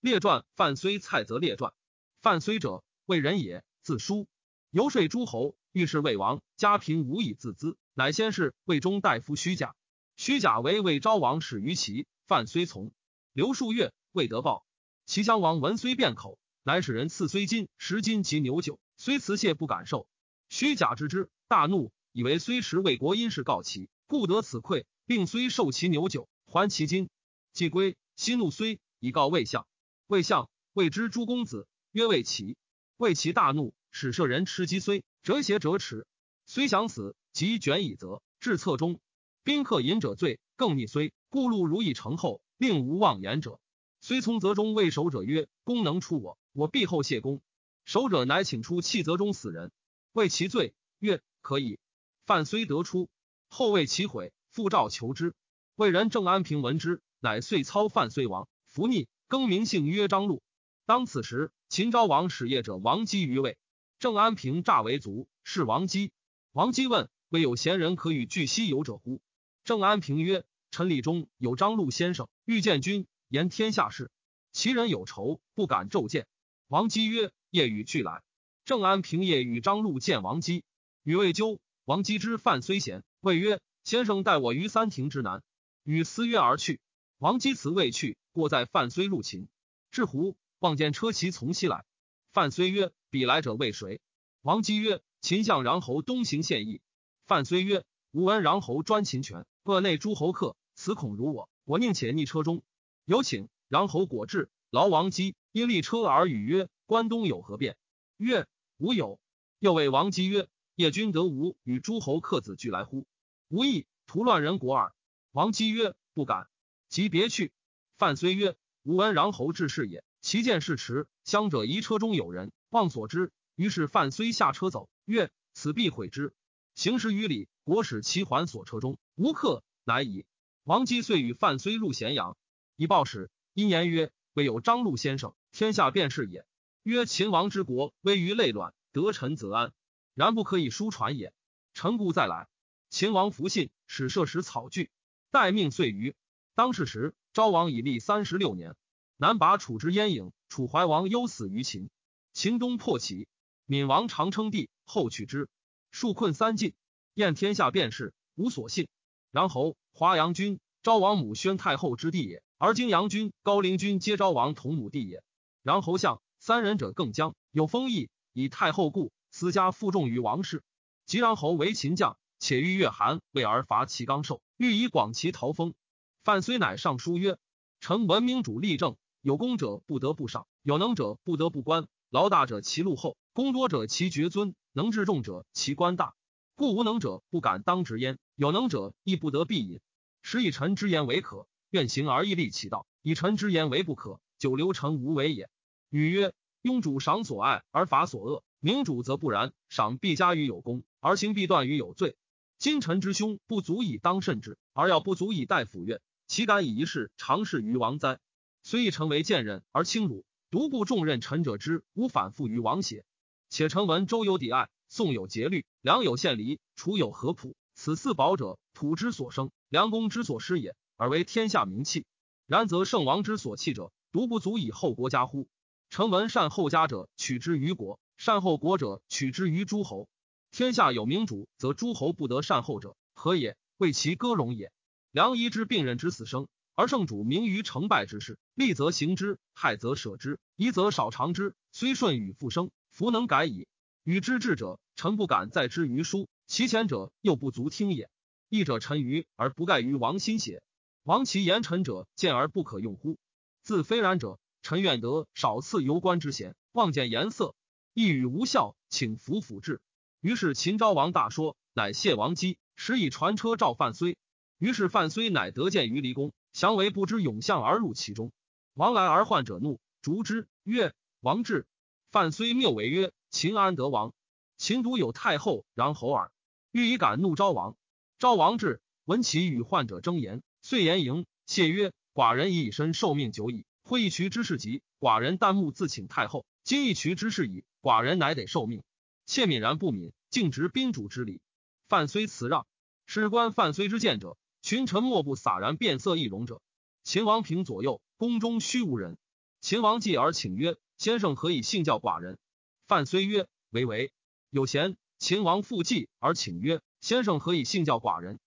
列传范睢蔡泽列传。范睢者，魏人也，字叔，游说诸侯，欲是魏王，家贫无以自资，乃先是魏中大夫虚假。虚假为魏昭王使于齐，范睢从。刘数月，未得报。齐襄王闻虽变口，乃使人赐睢金十金及牛酒，虽辞谢不敢受。虚假知之，大怒，以为虽持魏国因事告齐，故得此愧，并虽受其牛酒，还其金。既归，息怒虽以告魏相。魏相谓之诸公子，曰魏齐。魏齐大怒，使舍人吃鸡虽折邪折齿。虽想死，即卷以责，至侧中。宾客饮者醉，更逆虽故路如以成后，令无妄言者。虽从则中谓守者曰：“公能出我，我必后谢公。”守者乃请出弃则中死人，谓其罪，曰：“可以。”犯虽得出，后为其悔，复召求之。魏人郑安平闻之，乃遂操犯虽亡，伏逆。更名姓曰张禄。当此时，秦昭王使业者王姬于魏。郑安平诈为卒，是王姬。王姬问：“未有贤人可与拒西游者乎？”郑安平曰：“臣礼中有张禄先生，欲见君，言天下事。其人有仇，不敢骤见。”王姬曰：“夜与俱来。”郑安平夜与张禄见王姬，与未究。王姬之犯虽贤，谓曰：“先生待我于三庭之南。”与私约而去。王姬辞未去。过在范睢入秦，至胡望见车骑从西来。范睢曰：“彼来者为谁？”王姬曰：“秦相穰侯东行献议。”范睢曰：“吾闻穰侯专秦权，恶内诸侯客，此恐辱我。我宁且逆车中。有请。”穰侯果至，劳王姬因立车而语曰：“关东有何变？”曰：“无有。”又谓王姬曰：“叶君得吾与诸侯客子俱来乎？无益，图乱人国耳。”王姬曰：“不敢。”即别去。范睢曰：“吾闻穰侯治事也，其见事迟，乡者疑车中有人，望所知。于是范睢下车走，曰：‘此必毁之。’行十余里，国使其还所车中无客，乃已。王姬遂与范睢入咸阳，以报使，因言曰：‘未有张禄先生，天下便是也。’曰：‘秦王之国危于累卵，得臣则安，然不可以疏传也。’臣故再来。秦王弗信，使设使草具，待命遂于。当世时。”昭王已立三十六年，南拔楚之燕郢，楚怀王忧死于秦。秦东破齐，闵王常称帝，后取之，数困三晋，燕天下便是无所信。然侯华阳君，昭王母宣太后之弟也，而今阳君、高陵君皆昭王同母弟也。然侯相三人者更将有封邑，以太后故，私家负重于王室。及然侯为秦将，且欲越韩，为而伐齐刚寿，欲以广其陶封。范睢乃上书曰：“臣闻明主立政，有功者不得不赏，有能者不得不官。劳大者其禄厚，功多者其爵尊，能治众者其官大。故无能者不敢当直焉，有能者亦不得避隐。使以臣之言为可，愿行而亦立其道；以臣之言为不可，久留臣无为也。”女曰：“庸主赏所爱而罚所恶，明主则不然，赏必加于有功，而行必断于有罪。今臣之兄不足以当甚之，而要不足以待抚越。”岂敢以一事长事于王哉？虽亦成为贱人而轻辱，独不重任臣者之无反复于王邪？且臣闻周有抵爱，宋有节律，梁有献礼，楚有合朴。此四宝者，土之所生，良公之所失也，而为天下名器。然则圣王之所弃者，独不足以后国家乎？臣闻善后家者，取之于国；善后国者，取之于诸侯。天下有明主，则诸侯不得善后者，何也？为其歌荣也。良医之病人之死生，而圣主明于成败之事，利则行之，害则舍之，宜则少尝之。虽顺与复生，弗能改矣。与之至者，臣不敢再之于书；其前者又不足听也。义者臣愚而不盖于王心邪？王其言臣者见而不可用乎？自非然者，臣愿得少赐游观之贤，望见颜色，一语无效，请服辅治。于是秦昭王大说，乃谢王姬，使以传车召范睢。于是范睢乃得见于离宫，降为不知勇相而入其中。王来而患者怒，逐之曰：“王至。”范睢谬为曰：“秦安得王？秦独有太后，然侯耳。”欲以敢怒昭王。昭王至，闻其与患者争言，遂言迎谢曰：“寡人已以身受命久矣，会一渠之事急，寡人旦暮自请太后。今一渠之事矣，寡人乃得受命。妾泯然不敏，敬执宾主之礼。”范睢辞让。史官范睢之见者。群臣莫不洒然变色易容者。秦王平左右，宫中虚无人。秦王继而请曰：“先生何以信教寡人？”范虽曰：“为为有贤。”秦王复继而请曰：“先生何以信教寡人？”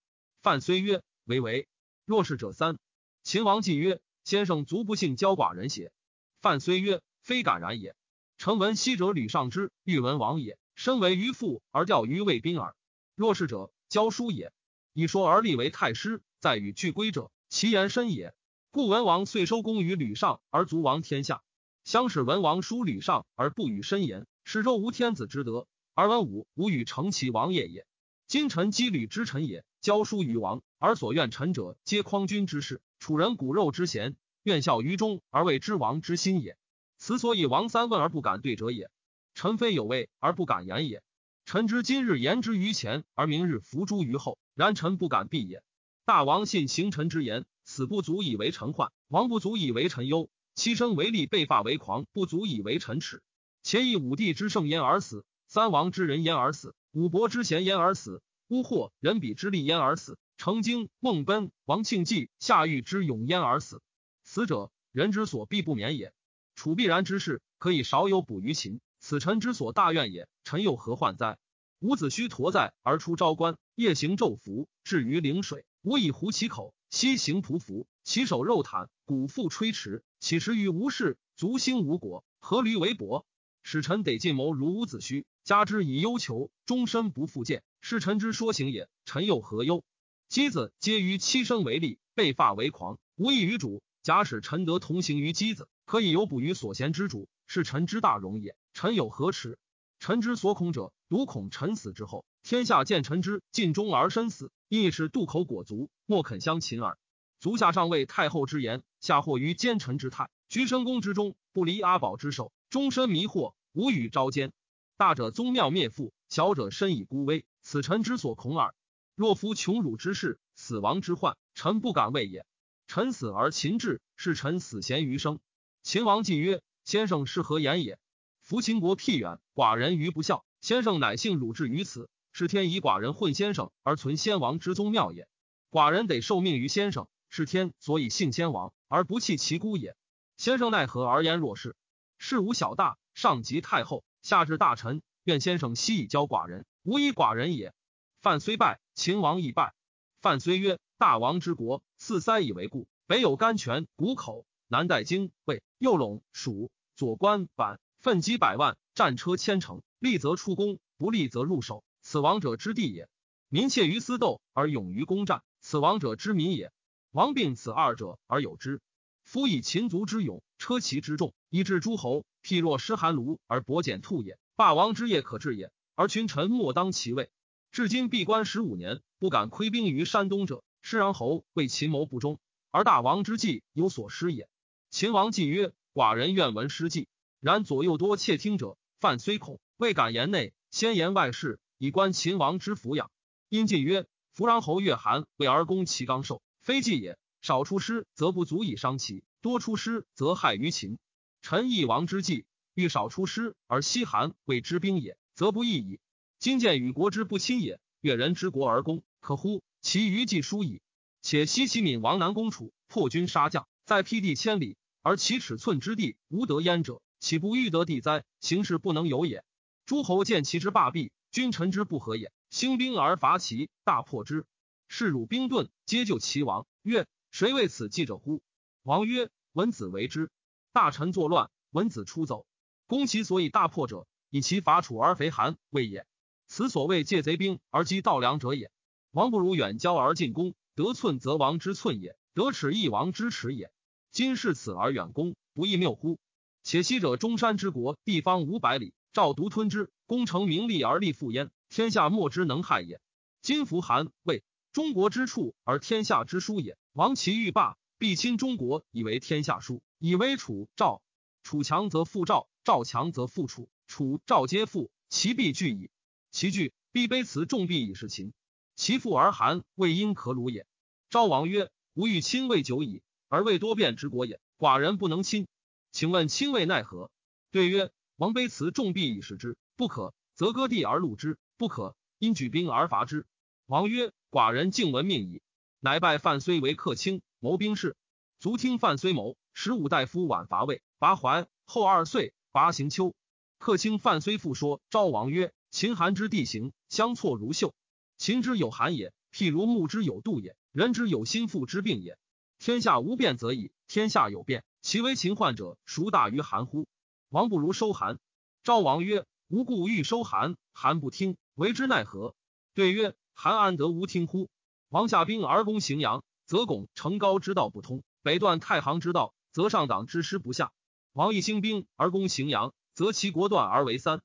范虽曰：“为为若是者三。”秦王继曰：“先生足不信教寡人邪？”范虽曰：“非敢然也。臣闻昔者吕尚之欲文王也，身为于父而钓于魏宾耳。若是者，教书也。以说而立为太师，在与俱归者，其言深也。故文王遂收功于吕尚，而卒王天下。相使文王书吕尚而不与申言，使周无天子之德。”而文武无与成其王业也。今臣积履之臣也，教书于王，而所愿臣者，皆匡君之事，楚人骨肉之贤，愿效于中而为之王之心也。此所以王三问而不敢对者也。臣非有位而不敢言也。臣知今日言之于前，而明日伏诛于后，然臣不敢避也。大王信行臣之言，死不足以为臣患；亡不足以为臣忧。妻生为利，被发为狂，不足以为臣耻。且以武帝之盛焉而死。三王之人焉而死，五伯之贤焉而死，乌获人比之利焉而死，成经孟奔王庆忌夏玉之勇焉而死。死者，人之所必不免也。楚必然之事，可以少有补于秦。此臣之所大怨也。臣又何患哉？伍子胥驮在而出昭关，夜行昼伏，至于陵水，吾以狐其口，西行匍匐，其手肉袒，骨腹吹驰，岂食于无事，足兴无果，何驴为帛？使臣得进谋如伍子胥。加之以忧求，终身不复见，是臣之说行也。臣又何忧？箕子皆于妻生为利，被发为狂，无异于主。假使臣得同行于箕子，可以有补于所贤之主，是臣之大荣也。臣有何耻？臣之所恐者，独恐臣死之后，天下见臣之尽忠而身死，亦是渡口裹足，莫肯相秦耳。足下上谓太后之言，下惑于奸臣之态，居深宫之中，不离阿宝之手，终身迷惑，无与朝奸。大者宗庙灭覆，小者身以孤危，此臣之所恐耳。若夫穷辱之事，死亡之患，臣不敢畏也。臣死而秦至，是臣死贤余生。秦王既曰：“先生是何言也？夫秦国僻远，寡人于不孝。先生乃幸辱至于此，是天以寡人混先生而存先王之宗庙也。寡人得受命于先生，是天所以幸先王而不弃其孤也。先生奈何而言若是？事无小大，上及太后。”下至大臣，愿先生悉以教寡人，无以寡人也。范虽败，秦王亦败。范虽曰：“大王之国，四塞以为固，北有甘泉、谷口，南带荆、魏、右陇、蜀，左关、板，奋击百万，战车千乘，利则出攻，不利则入手。此王者之地也。民怯于私斗，而勇于攻战，此王者之民也。王并此二者而有之。夫以秦族之勇，车骑之众，以致诸侯。”譬若失寒庐而薄简兔也，霸王之业可治也，而群臣莫当其位。至今闭关十五年，不敢窥兵于山东者，施然侯为秦谋不忠，而大王之计有所失也。秦王既曰：“寡人愿闻失计。”然左右多窃听者，犯虽恐，未敢言内，先言外事，以观秦王之抚养。因晋曰：“弗然侯越韩为而攻其刚寿，非计也。少出师，则不足以伤其；多出师，则害于秦。”臣义王之计，欲少出师而西韩为之兵也，则不义矣。今见与国之不亲也，越人之国而攻，可乎？其余计疏矣。且西齐闵王南攻楚，破军杀将，在辟地千里，而其尺寸之地无得焉者，岂不欲得地哉？形势不能有也。诸侯见其之霸弊，君臣之不和也，兴兵而伐齐，大破之。士辱兵盾，皆救齐王。曰：谁为此计者乎？王曰：文子为之。大臣作乱，文子出走，攻其所以大破者，以其伐楚而肥韩谓也。此所谓借贼兵而击盗粮者也。王不如远交而近攻，得寸则王之寸也，得尺亦王之尺也。今是此而远攻，不亦谬乎？且昔者中山之国，地方五百里，赵独吞之，功成名利而利复焉，天下莫之能害也。今服韩魏，中国之处而天下之殊也。王其欲霸，必亲中国以为天下殊。以为楚赵，楚强则复赵，赵强则复楚，楚赵皆复，其必惧矣。其惧，必卑辞重币以示秦。其父而韩魏因可鲁也。昭王曰：“吾欲亲魏久矣，而魏多变之国也，寡人不能亲。请问亲魏奈何？”对曰：“王卑辞重币以示之，不可，则割地而戮之；不可，因举兵而伐之。”王曰：“寡人敬闻命矣。”乃拜范睢为客卿，谋兵事。卒听范睢谋。十五大夫晚伐魏，拔怀。后二岁，拔行丘。客卿范睢复说昭王曰：“秦韩之地形，相错如绣。秦之有寒也，譬如木之有度也；人之有心腹之病也。天下无变则已，天下有变，其为秦患者，孰大于韩乎？王不如收韩。”昭王曰：“无故欲收韩，韩不听，为之奈何？”对曰：“韩安得无听乎？王下兵而攻荥阳，则拱成高之道不通；北断太行之道，则上党之师不下。王亦兴兵而攻荥阳，则其国断而为三。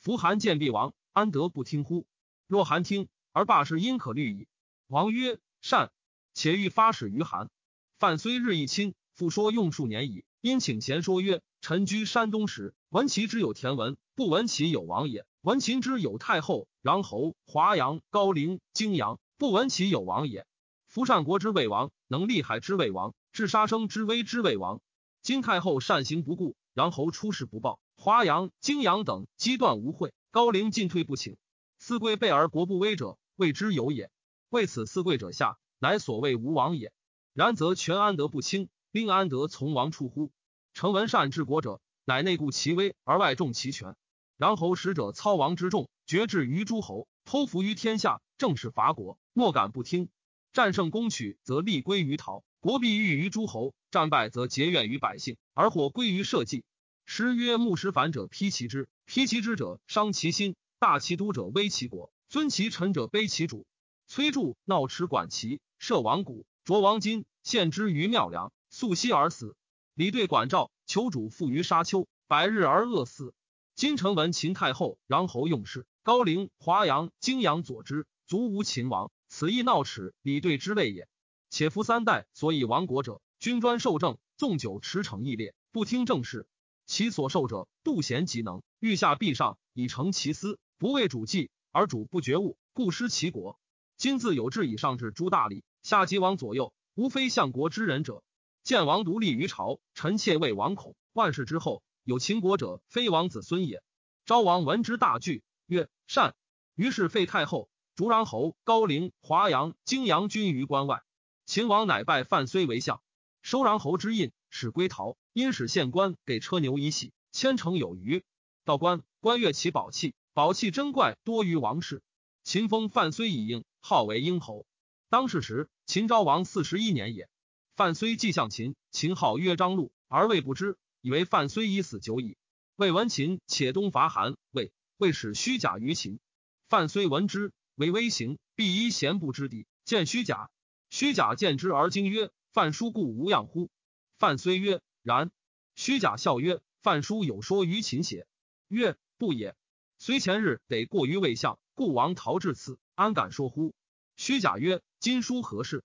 夫韩见必亡，安得不听乎？若韩听而罢事，因可虑矣。”王曰：“善。且欲发使于韩。”范虽日益亲，复说用数年矣。因请贤说曰：“臣居山东时。”闻其之有田文，不闻其有王也；闻秦之有太后、穰侯、华阳、高陵、泾阳，不闻其有王也。夫善国之魏王，能利害之魏王，治杀生之威之魏王。今太后善行不顾，穰侯出事不报，华阳、泾阳等积断无会，高陵进退不请。四贵备而国不危者，谓之有也。为此四贵者下，乃所谓无王也。然则权安得不轻？兵安得从王出乎？成文善治国者。乃内固其威而外重其权，然侯使者操王之众，绝至于诸侯，剖服于天下，正是伐国，莫敢不听。战胜攻取，则立归于陶，国必欲于诸侯；战败，则结怨于百姓，而祸归于社稷。诗曰：“牧师反者披其之，披其之者伤其心；大其都者危其国，尊其臣者卑其主。”崔杼闹持管齐，射王谷，着王金，献之于庙梁，素息而死。李对管赵。求主负于沙丘，百日而饿死。今臣闻秦太后、穰侯用事，高陵、华阳、泾阳佐之，足无秦王。此亦闹齿李对之类也。且夫三代所以亡国者，君专受政，纵酒驰骋义烈，不听政事。其所受者，杜贤极能，欲下必上，以成其私，不为主计，而主不觉悟，故失其国。今自有志以上至诸大礼，下及王左右，无非相国之人者。见王独立于朝，臣妾为王恐。万世之后，有秦国者，非王子孙也。昭王闻之大惧，曰：“善。”于是废太后，逐穰侯、高陵、华阳、泾阳君于关外。秦王乃拜范睢为相，收穰侯之印，使归陶。因使县官给车牛以喜，千乘有余。道官，官阅其宝器，宝器珍怪多于王室。秦封范睢以应，号为婴侯。当世时，秦昭王四十一年也。范睢既向秦，秦号曰张禄，而魏不知，以为范睢已死久矣。魏闻秦且东伐韩，魏魏使虚假于秦。范睢闻之，为威行，必依贤不之地，见虚假。虚假见之而惊曰：“范叔故无恙乎？”范睢曰：“然。”虚假笑曰：“范叔有说于秦邪？”曰：“不也。虽前日得过于魏相，故王逃至此，安敢说乎？”虚假曰：“今书何事？”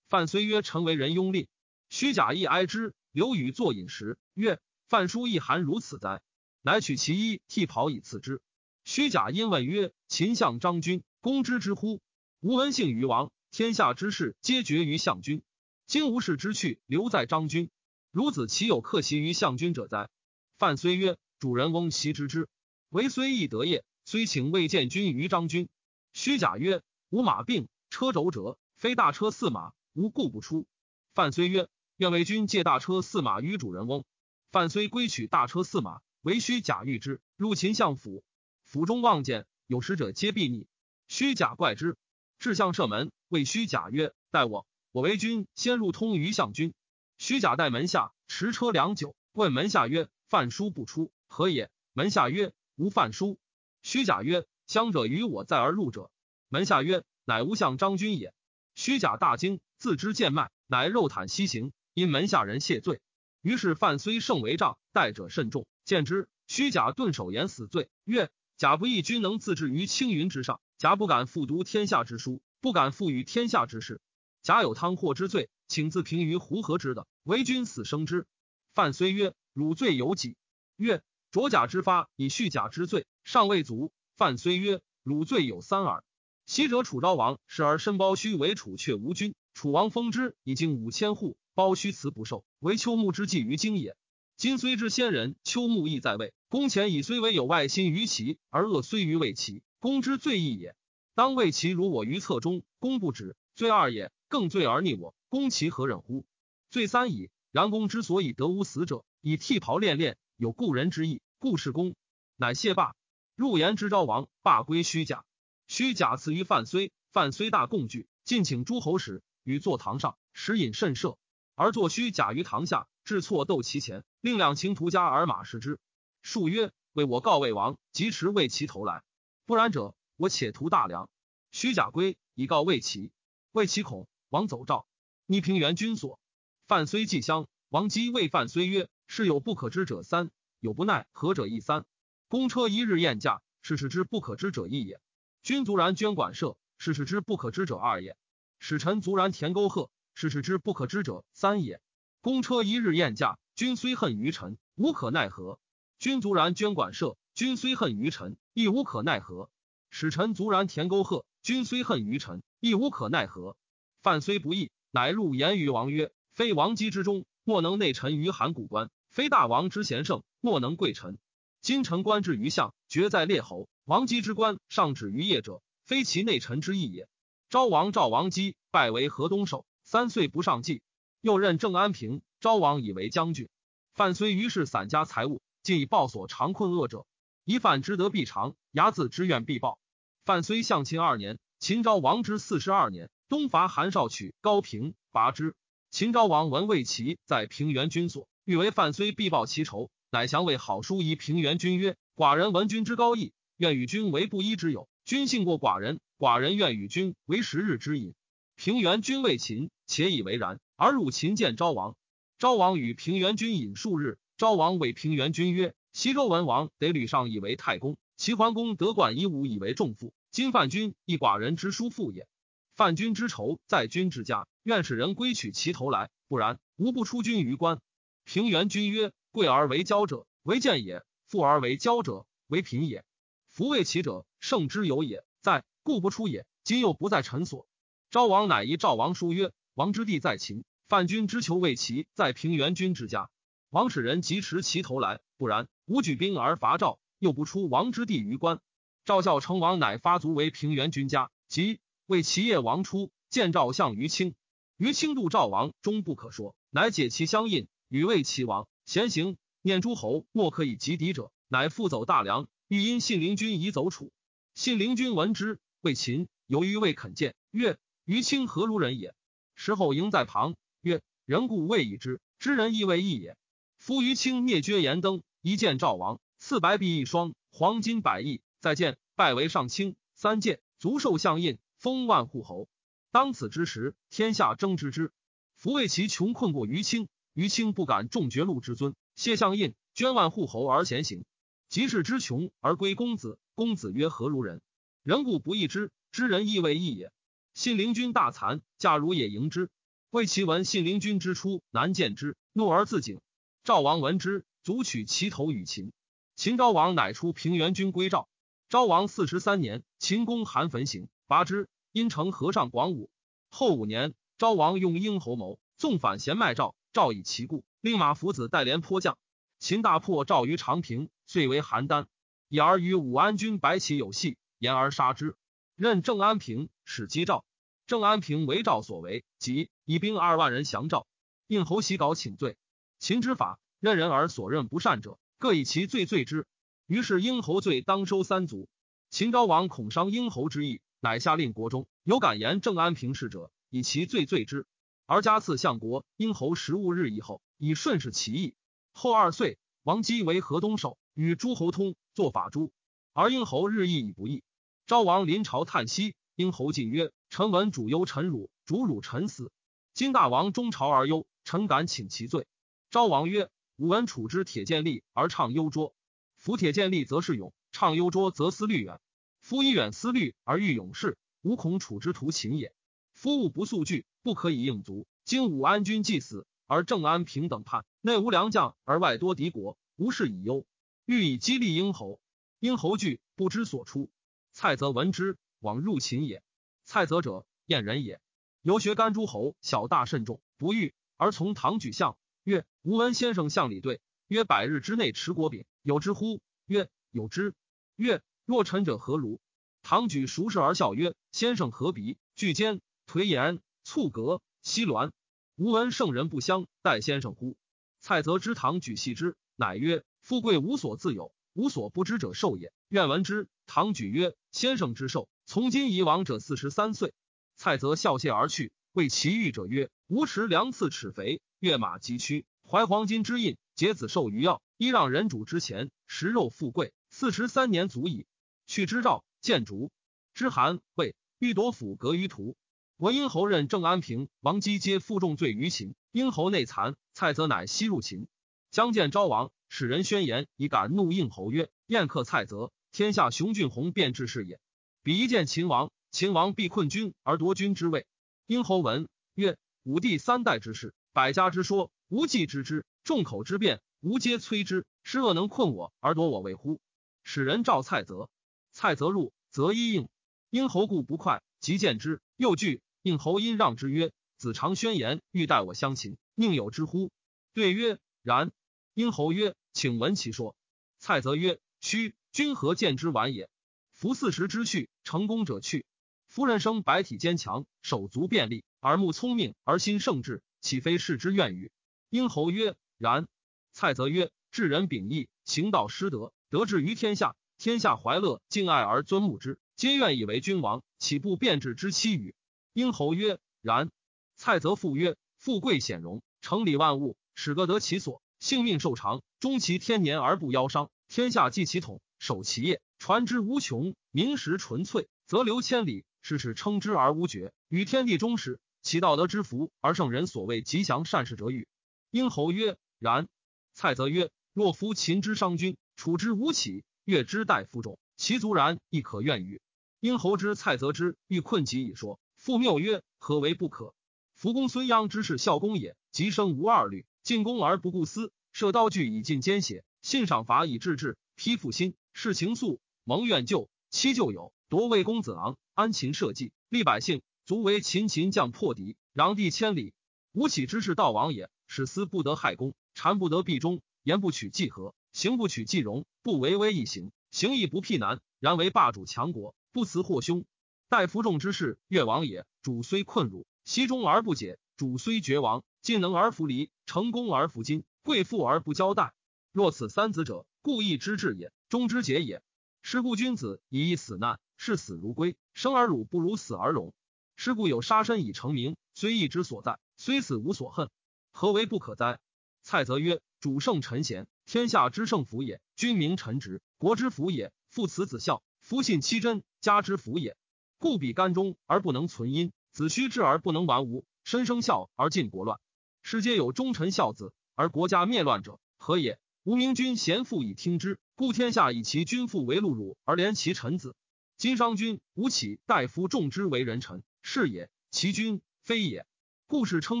范睢曰：“臣为人庸吝。”虚假亦哀之。刘禹作饮食，曰：“范书亦寒如此哉？”乃取其衣，替袍以赐之。虚假因问曰：“秦相张君，公之之乎？吾闻幸于王，天下之事皆决于相君。今无事之去，留在张君。孺子岂有克袭于相君者哉？”范睢曰：“主人翁袭之之，为虽亦得业，虽请未见君于张君。”虚假曰：“吾马病，车轴折，非大车驷马。”吾故不出。范睢曰：“愿为君借大车驷马于主人翁。”范睢归取大车驷马，为虚假御之。入秦相府，府中望见有使者，皆避逆。虚假怪之，至相射门，谓虚假曰：“待我，我为君先入通于相君。”虚假待门下，持车良久，问门下曰：“范书不出，何也？”门下曰：“无范书。”虚假曰：“相者与我在而入者。”门下曰：“乃吾相张君也。”虚假大惊，自知贱卖，乃肉袒西行，因门下人谢罪。于是范睢胜为杖，待者甚众。见之，虚假顿首言死罪，曰：“假不义君能自治于青云之上，假不敢复读天下之书，不敢赋予天下之事。假有汤祸之罪，请自平于胡何之的，为君死生之。”范睢曰：“汝罪有几？”曰：“着假之发，以虚假之罪，尚未足。”范睢曰：“汝罪有三耳。”昔者楚昭王是而申包胥为楚却无君，楚王封之，已经五千户。包胥辞不受，为秋木之计于京也。今虽知先人，秋木亦在位。公前以虽为有外心于齐，而恶虽于魏齐，公之罪亦也。当魏齐如我于侧中，公不止，罪二也。更罪而逆我，公其何忍乎？罪三矣。然公之所以得无死者，以剃袍练练，有故人之意，故事公。乃谢罢。入言之昭王，罢归虚假。虚假赐于范睢，范睢大共惧，进请诸侯使与坐堂上，食饮甚设，而坐虚假于堂下，置错斗其前，令两秦徒家而马食之。数曰：“为我告魏王，即持魏齐头来。不然者，我且图大梁。”虚假归，以告魏齐。魏齐恐，王走赵，逆平原君所。范睢既相，王姬谓范睢曰：“是有不可知者三，有不奈何者亦三。公车一日宴驾，是使之不可知者一也。君卒然捐管射，是使之不可知者二也。使臣卒然田沟壑，是使之不可知者三也。公车一日宴驾，君虽恨于臣，无可奈何。君卒然捐管射，君虽恨于臣，亦无可奈何。使臣卒然田沟壑，君虽恨于臣，亦无可奈何。范虽不义，乃入言于王曰：“非王姬之中，莫能内臣于函谷关；非大王之贤圣，莫能贵臣。”今臣官至于相，爵在列侯。王姬之官上止于业者，非其内臣之意也。昭王赵王姬拜为河东守，三岁不上计，又任郑安平。昭王以为将军。范睢于是散家财物，尽以报所长困厄者。一犯之德必偿，睚眦之怨必报。范睢向秦二年，秦昭王之四十二年，东伐韩少曲高平，拔之。秦昭王闻魏齐在平原君所，欲为范睢必报其仇。乃降为好书仪平原君曰：“寡人闻君之高义，愿与君为不义之友。君信过寡人，寡人愿与君为十日之饮。”平原君谓秦，且以为然。而入秦见昭王，昭王与平原君饮数日。昭王谓平原君曰：“西周文王得吕尚以为太公，齐桓公得管夷吾以为仲父。今范君亦寡人之叔父也。范君之仇在君之家，愿使人归取其头来，不然，吾不出君于官。”平原君曰。贵而为骄者，为贱也；富而为骄者，为贫也。夫为其者，胜之有也，在故不出也。今又不在臣所。昭王乃一赵王书曰：“王之地在秦，范君之求为齐，在平原君之家。王使人即持其头来，不然，吾举兵而伐赵，又不出王之地于关。”赵孝成王乃发卒为平原君家，即为齐业王出，见赵相于清。于清度赵王，终不可说，乃解其相印，与魏齐王。闲行念诸侯莫可以及敌者，乃复走大梁。欲因信陵君已走楚。信陵君闻之，谓秦由于未肯见，曰：“于卿何如人也？”时后迎在旁，曰：“人故未已之，知人亦未易也。”夫于卿灭绝延登，一见赵王，赐白璧一双，黄金百亿。再见，拜为上卿，三见，足受相印，封万户侯。当此之时，天下争之之。夫为其穷困过于卿。于卿不敢重绝禄之尊，谢相印，捐万户侯而前行。即是之穷而归公子，公子曰何如人？人故不义之，知人亦未义也。信陵君大惭，驾如也迎之。为其闻信陵君之出，难见之，怒而自警。赵王闻之，卒取其头与秦。秦昭王乃出平原君归赵。昭王四十三年，秦公韩焚行，拔之，因城河上广武。后五年，昭王用婴侯谋，纵反贤卖赵。赵以其故，令马夫子带连颇将。秦大破赵于长平，遂为邯郸。以而与武安君白起有隙，言而杀之。任郑安平，使击赵。郑安平为赵所为，即以兵二万人降赵。应侯袭稿请罪。秦之法，任人而所任不善者，各以其罪罪之。于是应侯罪当收三族。秦昭王恐伤应侯之意，乃下令国中有敢言郑安平事者，以其罪罪之。而加赐相国殷侯食物日以后，以顺势其意。后二岁，王姬为河东守，与诸侯通，作法诛。而英侯日益以不义。昭王临朝叹息，英侯进曰：“臣闻主忧臣辱，主辱臣死。今大王中朝而忧，臣敢请其罪。”昭王曰：“吾闻楚之铁剑利而唱幽拙，夫铁剑利则是勇，唱幽拙则思虑远。夫以远思虑而欲勇士，吾恐楚之图秦也。”夫物不速惧，不可以应足。今武安君既死，而郑安平等叛，内无良将，而外多敌国，无事以忧。欲以激励英侯，英侯惧，不知所出。蔡泽闻之，往入秦也。蔡泽者，燕人也。游学甘诸侯，小大甚众，不遇而从唐举相。曰：吾闻先生相礼对。曰：百日之内持国柄，有之乎？曰：有之。曰：若臣者何如？唐举熟视而笑曰：先生何鼻？巨坚。颓言蹙格西栾，吾闻圣人不相待先生乎？”蔡泽之堂举系之，乃曰：“富贵无所自有，无所不知者寿也。愿闻之。”唐举曰：“先生之寿，从今以往者四十三岁。”蔡泽笑谢而去。谓其余者曰：“吾持良次齿肥，跃马疾驱，怀黄金之印，结子受于药，依让人主之前，食肉富贵，四十三年足矣。”去之诏，见竹之寒，谓欲夺府隔于途。闻殷侯任郑安平、王姬皆负重罪于秦，殷侯内残，蔡泽乃西入秦。将见昭王，使人宣言以敢怒应侯曰：“宴客蔡泽，天下雄俊宏变志士也。彼一见秦王，秦王必困君而夺君之位。”殷侯闻曰：“武帝三代之事，百家之说，无忌之之，众口之辩，无皆摧之。是恶能困我而夺我位乎？”使人召蔡泽，蔡泽入，则一应。殷侯故不快，即见之，又惧。应侯因让之曰：“子常宣言，欲待我相秦，宁有之乎？”对曰：“然。”殷侯曰：“请闻其说。”蔡泽曰：“须君何见之晚也？夫四时之序，成功者去。”夫人生白体坚强，手足便利，耳目聪明，而心圣智，岂非士之愿与？殷侯曰：然。蔡泽曰：治人秉义，行道失德，得志于天下，天下怀乐，敬爱而尊慕之，皆愿以为君王，岂不变质之期与？殷侯曰：然。蔡泽复曰：富贵显荣，成礼万物，使各得其所，性命寿长，终其天年而不夭伤。天下继其统，守其业，传之无穷，民实纯粹，则流千里。是使称之而无绝，与天地终始，其道德之福，而圣人所谓吉祥善事者与？殷侯曰：然。蔡泽曰：若夫秦之商君，楚之吴起，越之大夫众，其足然亦可愿与？殷侯之蔡泽之欲困己以说，复谬曰：何为不可？夫公孙鞅之士孝公也，极生无二虑，进攻而不顾私，设刀具以尽奸邪，信赏罚以治治，披负心，视情愫，蒙怨救，妻旧友，夺魏公子昂。安秦社稷，利百姓，足为秦秦将破敌，攘地千里。吴起之士道王也，使私不得害公，谗不得避忠，言不取计和，行不取计容，不为威一行，行义不辟难。然为霸主强国，不辞祸凶。待服众之事，越王也。主虽困辱，西中而不解；主虽绝亡，进能而弗离，成功而弗矜，贵妇而不交代。若此三子者，故意之至也，忠之节也。是故君子以一死难。视死如归，生而辱不如死而荣。是故有杀身以成名，虽义之所在，虽死无所恨，何为不可哉？蔡泽曰：主圣臣贤，天下之圣福也；君明臣直，国之福也；父慈子孝，夫信妻真，家之福也。故比干忠而不能存阴，子虚志而不能完无，身生孝而尽国乱。世皆有忠臣孝子，而国家灭乱者，何也？无明君贤父以听之，故天下以其君父为禄辱，而怜其臣子。今商君吴起大夫重之为人臣，是也；其君非也。故事称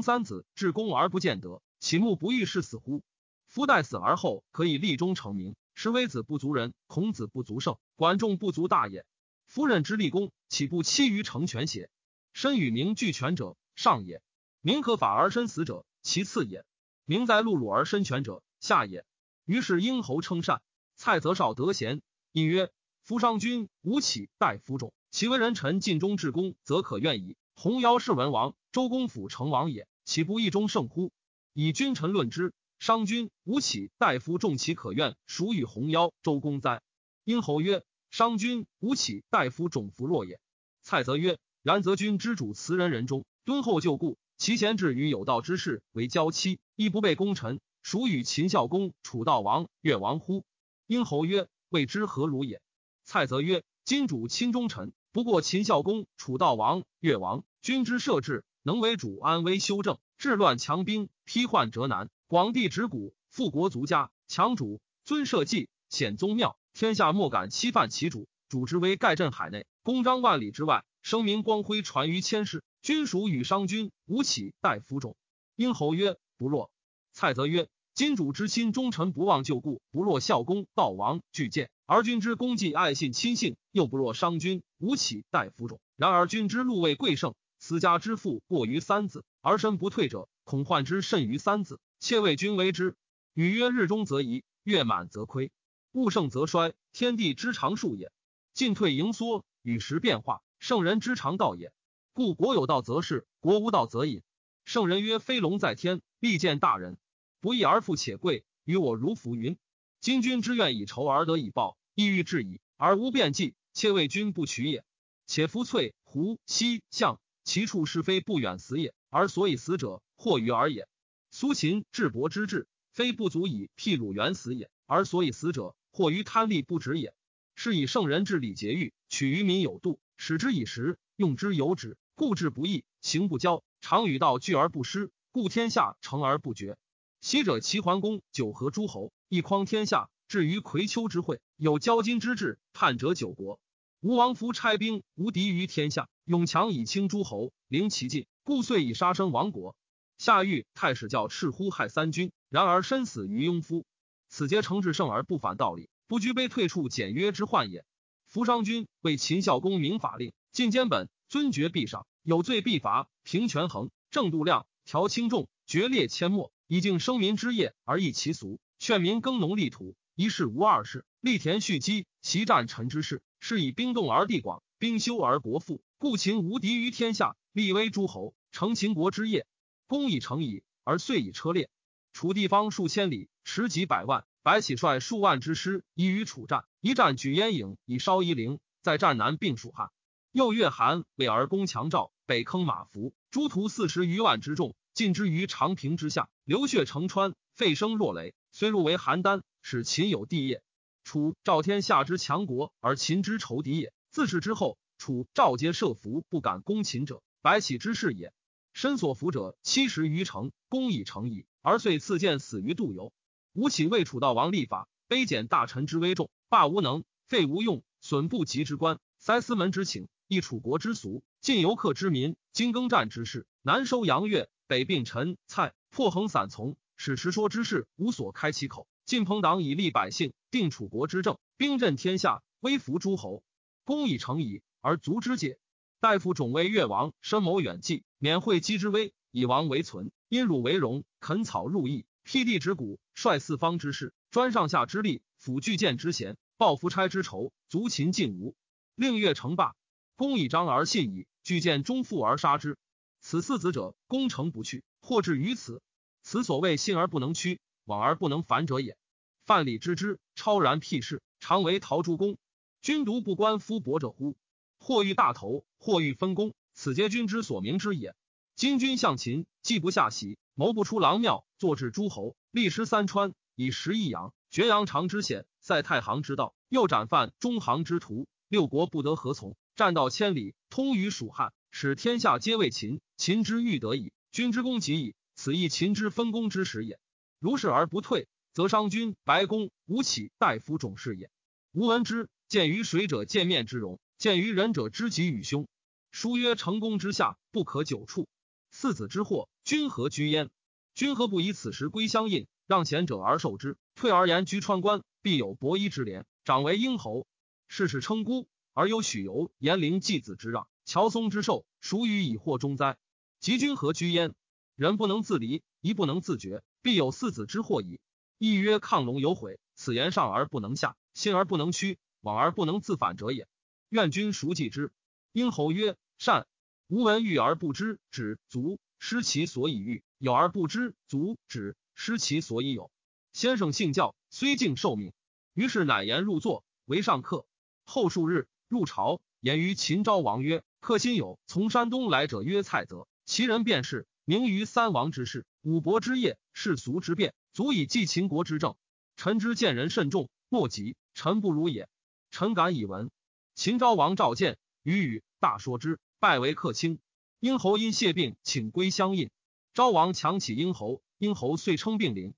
三子至公而不见得，其目不欲是死乎？夫待死而后可以立忠成名，是微子不足人，孔子不足圣，管仲不足大也。夫人之立功，岂不期于成全邪？身与名俱全者，上也；名可法而身死者，其次也；名在禄辱而身全者，下也。于是殷侯称善，蔡泽少德贤，因曰。夫商君吴起大夫众，其为人臣尽忠至公，则可愿矣。洪尧是文王，周公辅成王也，岂不义中胜乎？以君臣论之，商君吴起大夫众，其可愿孰与洪尧、周公哉？殷侯曰：商君吴起大夫种弗若也。蔡泽曰：然则君之主辞人人中，敦厚旧故，其贤志与有道之士为交妻，亦不被功臣，孰与秦孝公、楚悼王、越王乎？殷侯曰：未知何如也。蔡泽曰：“今主亲忠臣，不过秦孝公、楚悼王、越王。君之设置，能为主安危修正，治乱强兵，披患折难。广地执谷，富国足家，强主尊社稷，显宗庙，天下莫敢欺犯其主。主之威盖震海内，公张万里之外，声名光辉传于千世。君属与商君吴起待夫众。”殷侯曰：“不若。”蔡泽曰：“今主之亲忠臣，不忘旧故，不若孝公、悼王俱见。”而君之功绩爱信亲信，又不若商君吴起待夫众。然而君之禄位贵盛，私家之富过于三子，而身不退者，恐患之甚于三子。切为君为之。语曰：日中则移，月满则亏，物盛则衰，天地之常数也。进退盈缩，与时变化，圣人之常道也。故国有道则仕，国无道则隐。圣人曰：“飞龙在天，利见大人，不义而富且贵，与我如浮云。今君之愿以仇而得以报，意欲至矣，而无变计，且为君不取也。且夫翠、胡、西、象，其处是非不远死也，而所以死者，或于尔也。苏秦智伯之志，非不足以辟汝原死也，而所以死者，或于贪利不止也。是以圣人治礼节欲，取于民有度，使之以时，用之有止，故志不义，行不骄，常与道俱而不失，故天下成而不绝。昔者齐桓公九合诸侯，一匡天下，至于葵丘之会，有交金之志，叛者九国。吴王夫差兵无敌于天下，勇强以轻诸侯，凌其尽，故遂以杀生亡国。夏玉太史教赤乎害三军，然而身死于庸夫。此皆成至圣而不反道理，不居卑退处简约之患也。扶商君为秦孝公明法令，进监本，尊爵必赏，有罪必罚，平权衡，正度量，调轻重，决裂阡陌，以敬生民之业而易其俗，劝民耕农立土，一事无二事，立田蓄积，习战臣之事，是以兵动而地广，兵修而国富，故秦无敌于天下，立威诸侯，成秦国之业。功已成矣，而遂以车裂。楚地方数千里，持几百万，白起率数万之师，以与楚战。一战举燕郢，以烧夷陵，在战南并蜀汉。又越韩为而攻强赵，北坑马服，诸徒四十余万之众，尽之于长平之下，流血成川，沸声若雷。虽入为邯郸，使秦有地业。楚赵天下之强国，而秦之仇敌也。自是之后，楚赵皆设伏，不敢攻秦者，白起之事也。身所服者七十余城，攻已成矣，而遂赐剑死于杜游。吴起为楚悼王立法，卑减大臣之威重，罢无能，废无用，损不及之官，塞司门之请，易楚国之俗，禁游客之民，今耕战之事，南收阳越，北并陈蔡，破横散从，使持说之事无所开其口。晋朋党以利百姓，定楚国之政，兵震天下，威服诸侯，功已成矣，而足之解。大夫种为越王，深谋远计，免会稽之危，以王为存，因汝为荣，垦草入邑，辟地之谷，率四方之士，专上下之力，抚巨剑之贤，报夫差之仇，足秦尽无。令越成霸，公以章而信矣，巨剑中附而杀之。此四子者，攻城不去，或至于此。此所谓信而不能屈，往而不能反者也。范蠡知之，超然辟世，常为陶朱公。君独不观夫伯者乎？或欲大头，或欲分功，此皆君之所明之也。今君向秦，既不下席，谋不出郎庙，坐治诸侯，立失三川，以食益阳，绝阳长之险，塞太行之道，又斩犯中行之徒，六国不得何从？战道千里，通于蜀汉，使天下皆为秦。秦之欲得矣，君之功极矣。此亦秦之分功之时也。如是而不退，则商君、白公、吴起大夫种事也。吾闻之，见于水者见面之容。见于仁者知己与凶，书曰：成功之下不可久处。四子之祸，君何居焉？君何不以此时归相印，让贤者而受之？退而言居川关，必有伯夷之廉，长为英侯。世事称孤，而有许由、颜陵继子之让，乔松之寿，孰与以祸中哉？及君何居焉？人不能自离，亦不能自觉，必有四子之祸矣。亦曰：亢龙有悔，此言上而不能下，信而不能屈，往而不能自反者也。愿君熟记之。殷侯曰：“善。”吾闻欲而不知，止足失其所以欲；有而不知，足止失其所以有。先生信教，虽敬受命，于是乃言入座为上客。后数日入朝，言于秦昭王曰：“客心有从山东来者，曰蔡泽。其人便是名于三王之事，五伯之业，世俗之变，足以继秦国之政。臣之见人甚重，莫及。臣不如也。臣敢以闻。”秦昭王召见，与语大说之，拜为客卿。殷侯因谢病，请归相印。昭王强起殷侯，殷侯遂称病临。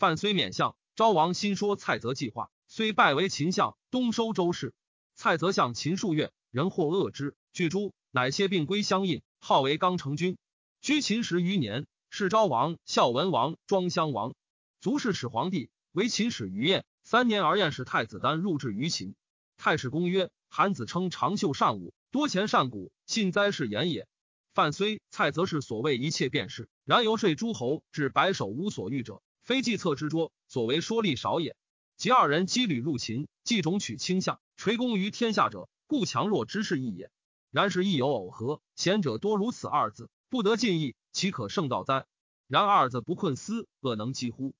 范虽免相，昭王新说蔡泽计划，虽拜为秦相，东收周氏。蔡泽向秦数月，人或恶之，据诛，乃谢病归相印，号为刚成君。居秦十余年，是昭王、孝文王、庄襄王，卒是始皇帝，为秦始于晏。三年而晏使太子丹入质于秦。太史公曰。韩子称长袖善舞，多钱善鼓，信哉是言也。范虽蔡则是所谓一切便是，然游说诸侯至白首无所欲者，非计策之拙，所为说力少也。及二人羁旅入秦，计种取倾向，垂功于天下者，故强弱之势异也。然是亦有耦合，贤者多如此二字，不得尽意，岂可胜道哉？然二字不困思，恶能几乎？